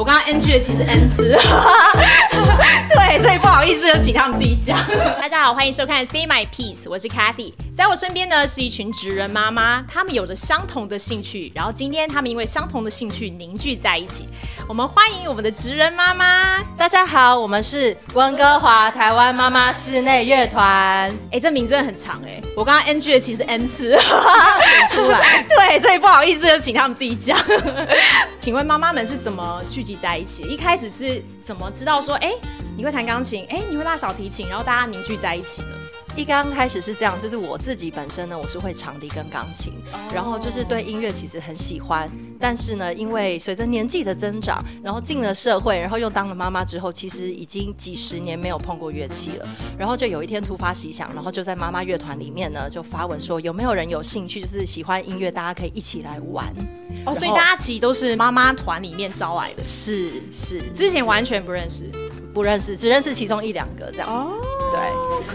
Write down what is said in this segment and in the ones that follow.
我刚刚 NG 的其实 N 次，对，所以不好意思，就请他们自己讲。大家好，欢迎收看 Say My Piece，我是 Cathy 在我身边呢是一群职人妈妈，她们有着相同的兴趣，然后今天她们因为相同的兴趣凝聚在一起。我们欢迎我们的职人妈妈，大家好，我们是温哥华台湾妈妈室内乐团。哎，这名真的很长哎，我刚刚 NG 的其实 N 次 出来，对，所以不好意思，就请他们自己讲。请问妈妈们是怎么聚集在一起？一开始是怎么知道说，哎，你会弹钢琴，哎，你会拉小提琴，然后大家凝聚在一起呢？一刚开始是这样，就是我自己本身呢，我是会长笛跟钢琴，然后就是对音乐其实很喜欢，但是呢，因为随着年纪的增长，然后进了社会，然后又当了妈妈之后，其实已经几十年没有碰过乐器了。然后就有一天突发奇想，然后就在妈妈乐团里面呢，就发文说有没有人有兴趣，就是喜欢音乐，大家可以一起来玩。哦，所以大家其实都是妈妈团里面招来的，是是，之前完全不认识。不认识，只认识其中一两个这样子，对。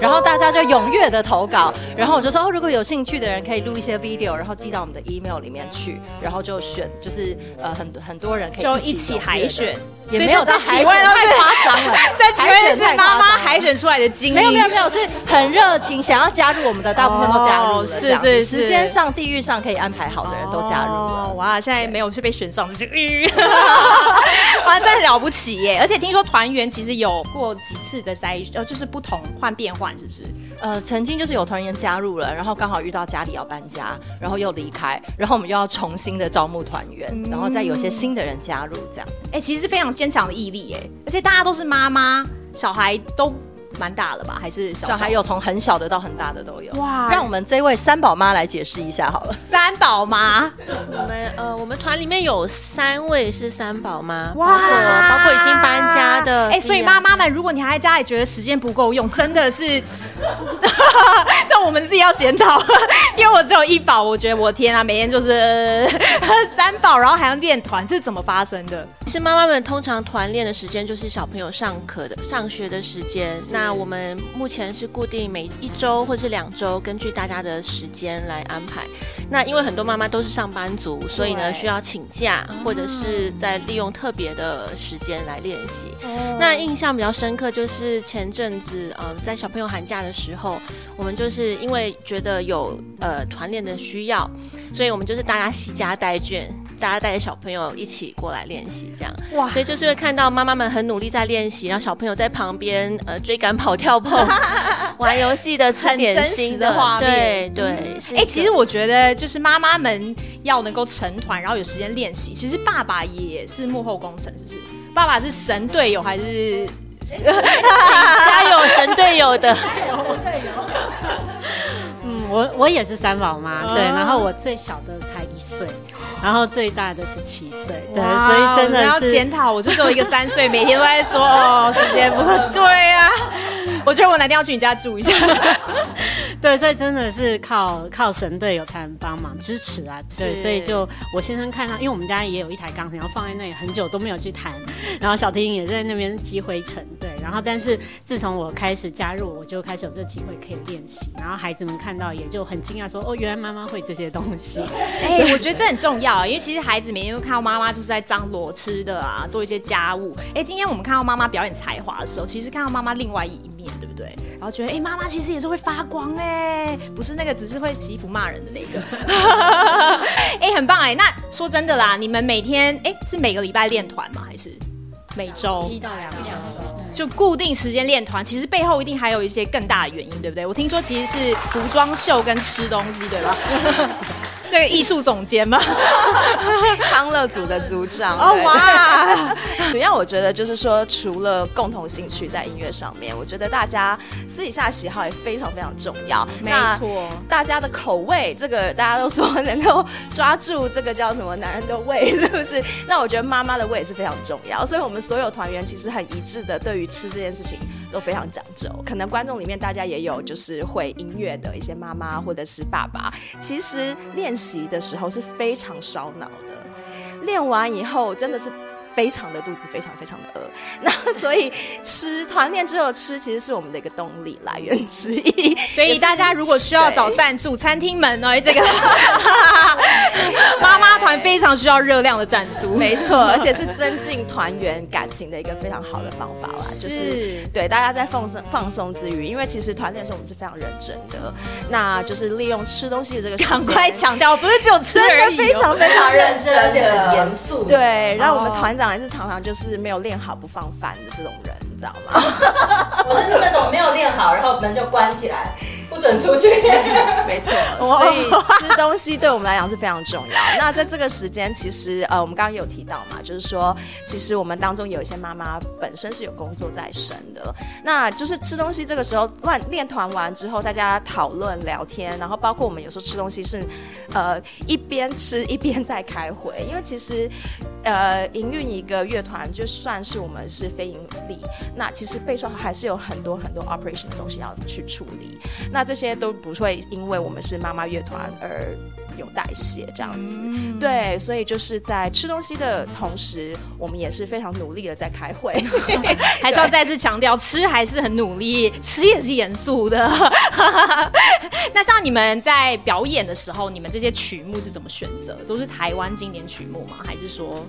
然后大家就踊跃的投稿，然后我就说哦，如果有兴趣的人可以录一些 video，然后寄到我们的 email 里面去，然后就选，就是呃很很多人可以就一起海选。也没有在海选太夸张了，在几位是妈妈海选出来的精英，没有没有没有，是很热情，想要加入我们的大部分都加入了，是是时间上、地域上可以安排好的人都加入了。哇，现在没有是被选上，这就 哇，真的了不起耶！而且听说团员其实有过几次的筛，呃，就是不同换变换，是不是？呃，曾经就是有团员加入了，然后刚好遇到家里要搬家，然后又离开，然后我们又要重新的招募团员，然后再有些新的人加入，这样。哎，其实是非常坚强的毅力，哎，而且大家都是妈妈，小孩都。蛮大了吧？还是小孩有从很小的到很大的都有。哇！让我们这位三宝妈来解释一下好了。三宝妈，我们呃，我们团里面有三位是三宝妈，哇，包括已经搬家的。哎，所以妈妈们，如果你还在家里觉得时间不够用，真的是，这我们自己要检讨。因为我只有一宝，我觉得我天啊，每天就是 三宝，然后还要练团，这是怎么发生的？其实妈妈们通常团练的时间就是小朋友上课的、上学的时间。那那我们目前是固定每一周或是两周，根据大家的时间来安排。那因为很多妈妈都是上班族，所以呢需要请假，或者是在利用特别的时间来练习。那印象比较深刻就是前阵子，嗯，在小朋友寒假的时候，我们就是因为觉得有呃团练的需要，所以我们就是大家携家带眷。大家带着小朋友一起过来练习，这样哇，所以就是会看到妈妈们很努力在练习，然后小朋友在旁边呃追赶、跑、跳、碰、玩游戏的、吃点心的画面。对对，哎，其实我觉得就是妈妈们要能够成团，然后有时间练习。其实爸爸也是幕后工程，是不是？爸爸是神队友还是？请加油，神队友的。神队友。嗯，我我也是三宝妈，对，然后我最小的才一岁。然后最大的是七岁，对，所以真的要检讨。我就只有一个三岁，每天都在说哦，时间不 对呀。我觉得我哪天要去你家住一下。对，所以真的是靠靠神队友才能帮忙支持啊。对，所以就我先生看到，因为我们家也有一台钢琴，然后放在那里很久都没有去弹，然后小提琴也在那边积灰尘。对，然后但是自从我开始加入，我就开始有这机会可以练习，然后孩子们看到也就很惊讶，说哦，原来妈妈会这些东西。哎，我觉得这很重要，因为其实孩子每天都看到妈妈就是在张罗吃的啊，做一些家务。哎，今天我们看到妈妈表演才华的时候，其实看到妈妈另外一面，对不对？然后觉得哎，妈妈其实也是会发光哎，不是那个只是会洗衣服骂人的那个。哎，很棒哎。那说真的啦，你们每天哎是每个礼拜练团吗？还是每周一到两周？就固定时间练团，其实背后一定还有一些更大的原因，对不对？我听说其实是服装秀跟吃东西，对吧？这个艺术总监吗？康乐组的组长。哦哇！主要我觉得就是说，除了共同兴趣在音乐上面，我觉得大家私底下喜好也非常非常重要。没错，大家的口味，这个大家都说能够抓住这个叫什么男人的胃，是不是？那我觉得妈妈的胃也是非常重要。所以我们所有团员其实很一致的，对于吃这件事情都非常讲究。可能观众里面大家也有就是会音乐的一些妈妈或者是爸爸，其实练。习的时候是非常烧脑的，练完以后真的是非常的肚子非常非常的饿。那 所以吃团练之后吃，其实是我们的一个动力来源之一。所以大家如果需要找赞助，餐厅们呢，这个 妈妈团非常需要热量的赞助，没错，而且是 增进团员感情的一个非常好的方法啦。就是对大家在放松放松之余，因为其实团练的时候我们是非常认真的，那就是利用吃东西的这个时赶，快强调，不是只有吃而已哦，真的非常非常认真，而且很严肃。对，让我们哦团长也是常常就是没有练好不放饭的这种人，你知道吗？我是那种没有练好，然后门就关起来，不准出去。没错，所以吃东西对我们来讲是非常重要。那在这个时间，其实呃，我们刚刚也有提到嘛，就是说，其实我们当中有一些妈妈本身是有工作在身的，那就是吃东西这个时候乱练团完之后，大家讨论聊天，然后包括我们有时候吃东西是呃一边吃一边在开会，因为其实。呃，营运一个乐团，就算是我们是非盈利，那其实背后还是有很多很多 operation 的东西要去处理。那这些都不会因为我们是妈妈乐团而有代谢这样子。对，所以就是在吃东西的同时，我们也是非常努力的在开会。还是要再次强调，吃还是很努力，吃也是严肃的。那像你们在表演的时候，你们这些曲目是怎么选择？都是台湾经典曲目吗？还是说？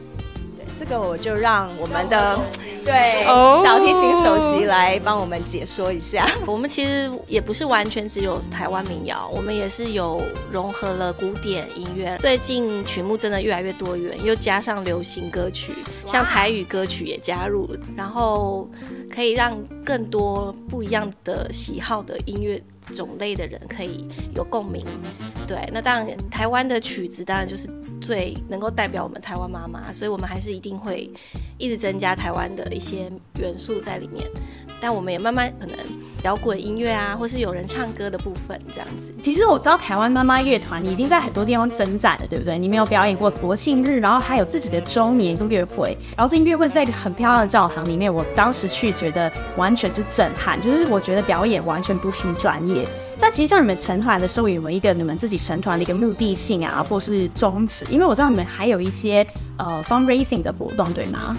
这个我就让我们的对哦小提琴首席来帮我们解说一下。我们其实也不是完全只有台湾民谣，我们也是有融合了古典音乐。最近曲目真的越来越多元，又加上流行歌曲，像台语歌曲也加入，然后可以让更多不一样的喜好的音乐种类的人可以有共鸣。对，那当然台湾的曲子当然就是最能够代表我们台湾妈妈，所以我们还是一定会一直增加台湾的一些元素在里面。但我们也慢慢可能摇滚音乐啊，或是有人唱歌的部分这样子。其实我知道台湾妈妈乐团你已经在很多地方征战了，对不对？你没有表演过国庆日，然后还有自己的周年音乐会，然后这音乐会是在一个很漂亮的教堂里面。我当时去觉得完全是震撼，就是我觉得表演完全不需专业。那其实像你们成团的时候，有没有一个你们自己成团的一个目的性啊，或是宗旨？因为我知道你们还有一些呃 fundraising 的活动，对吗？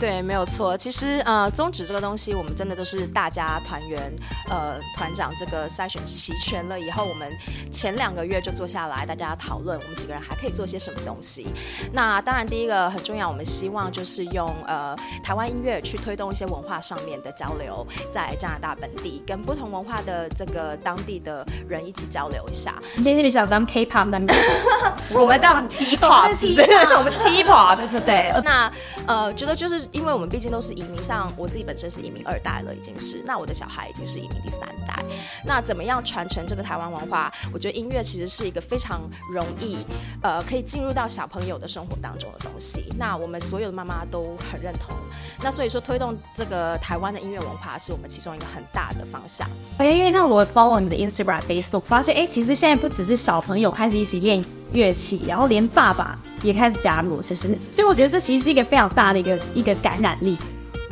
对，没有错。其实呃，宗旨这个东西，我们真的都是大家团员呃团长这个筛选齐全了以后，我们前两个月就坐下来，大家讨论我们几个人还可以做些什么东西。那当然，第一个很重要，我们希望就是用呃台湾音乐去推动一些文化上面的交流，在加拿大本地跟不同文化的这个当地的人一起交流一下。你在那里想当 K-pop 那边，我们当 T-pop，是不是 我们是 T-pop，对不对？那呃，觉得就是因为我们毕竟都是移民，像我自己本身是移民二代了，已经是，那我的小孩已经是移民第三代。那怎么样传承这个台湾文化？我觉得音乐其实是一个非常容易，呃，可以进入到小朋友的生活当中的东西。那我们所有的妈妈都很认同。那所以说，推动这个台湾的音乐文化是我们其中一个很大的方向。哎，因为像我 follow 你的 Instagram、Facebook，发现哎，其实现在不只是小朋友开始一起练乐器，然后连爸爸也开始加入，其实，所以我觉得这其实是一个非常大的一个一个感染力。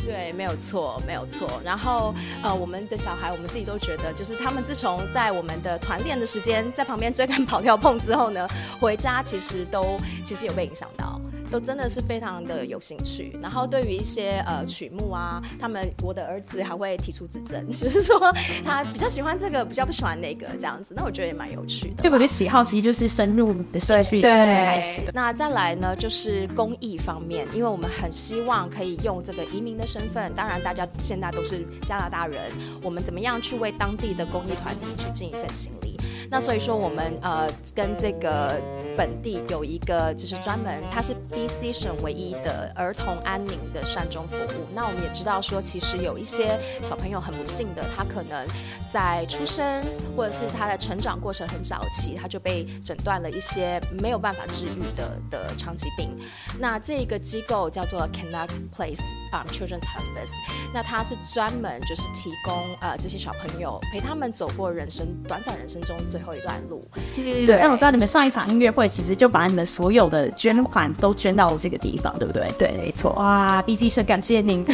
对，没有错，没有错。然后，呃，我们的小孩，我们自己都觉得，就是他们自从在我们的团练的时间，在旁边追赶跑跳碰之后呢，回家其实都其实有被影响到。都真的是非常的有兴趣，然后对于一些呃曲目啊，他们我的儿子还会提出指正，就是说他比较喜欢这个，比较不喜欢那个这样子，那我觉得也蛮有趣的。对，我的喜好其实就是深入你的社区开始。那再来呢，就是公益方面，因为我们很希望可以用这个移民的身份，当然大家现在都是加拿大人，我们怎么样去为当地的公益团体去尽一份心力？那所以说，我们呃跟这个本地有一个就是专门，它是 BC 省唯一的儿童安宁的善终服务。那我们也知道说，其实有一些小朋友很不幸的，他可能在出生或者是他的成长过程很早期，他就被诊断了一些没有办法治愈的的长期病。那这个机构叫做 Connect Place 啊、um, Children's Hospice，那它是专门就是提供呃这些小朋友陪他们走过人生短短人生中最后一段路。对对，让我知道你们上一场音乐会其实就把你们所有的捐款都捐到了这个地方，对不对？对，没错。哇，BT 社感谢您。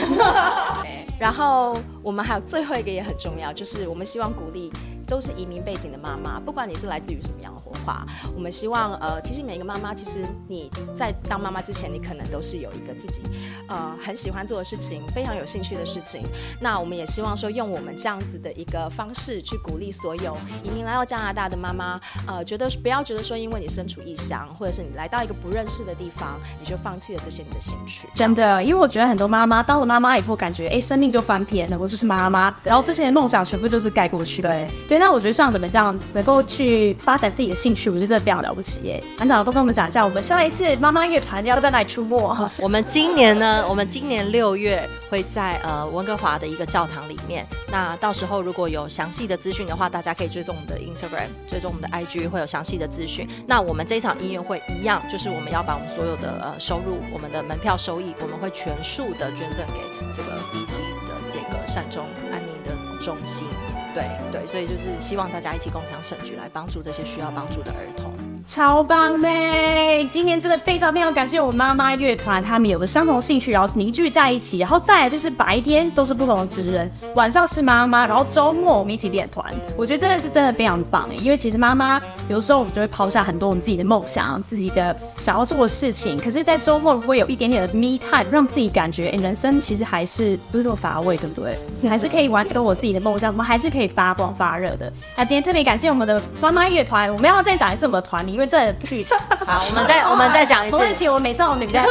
然后我们还有最后一个也很重要，就是我们希望鼓励都是移民背景的妈妈，不管你是来自于什么样的文化，我们希望呃提醒每一个妈妈，其实你在当妈妈之前，你可能都是有一个自己呃很喜欢做的事情，非常有兴趣的事情。那我们也希望说，用我们这样子的一个方式去鼓励所有移民来到加拿大的妈妈，呃，觉得不要觉得说，因为你身处异乡，或者是你来到一个不认识的地方，你就放弃了这些你的兴趣。真的，因为我觉得很多妈妈当了妈妈以后，感觉哎，生命就翻篇了。我就是妈妈，然后之前的梦想全部就是盖过去。对对，那我觉得像怎么这样能够去发展自己的兴趣，我觉得真的非常了不起耶。团长都跟我们讲一下，我们下一次妈妈乐团要在哪里出没？我们今年呢，我们今年六月会在呃温哥华的一个教堂里面。那到时候如果有详细的资讯的话，大家可以追踪我们的 Instagram，追踪我们的 IG，会有详细的资讯。那我们这场音乐会一样，就是我们要把我们所有的呃收入，我们的门票收益，我们会全数的捐赠给这个 BC 的这个善终安宁的中心。对对，所以就是希望大家一起共享盛举，来帮助这些需要帮助的儿童。超棒嘞！今年真的非常非常感谢我妈妈乐团，他们有个相同兴趣，然后凝聚在一起，然后再来就是白天都是不同的职人，晚上是妈妈，然后周末我们一起练团。我觉得真的是真的非常棒哎，因为其实妈妈有时候我们就会抛下很多我们自己的梦想、自己的想要做的事情，可是，在周末如果有一点点的 me time，让自己感觉哎，人生其实还是不是这么乏味，对不对？你还是可以完成我自己的梦想，我们还是可以发光发热的。那今天特别感谢我们的妈妈乐团，我们要再讲一次我们的团名。因为这不许好，我们再 我们再讲一次。对不起，我美少女比较。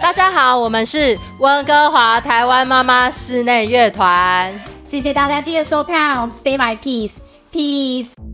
大家好，我们是温哥华台湾妈妈室内乐团。谢谢大家，记得收票，Stay my peace，peace。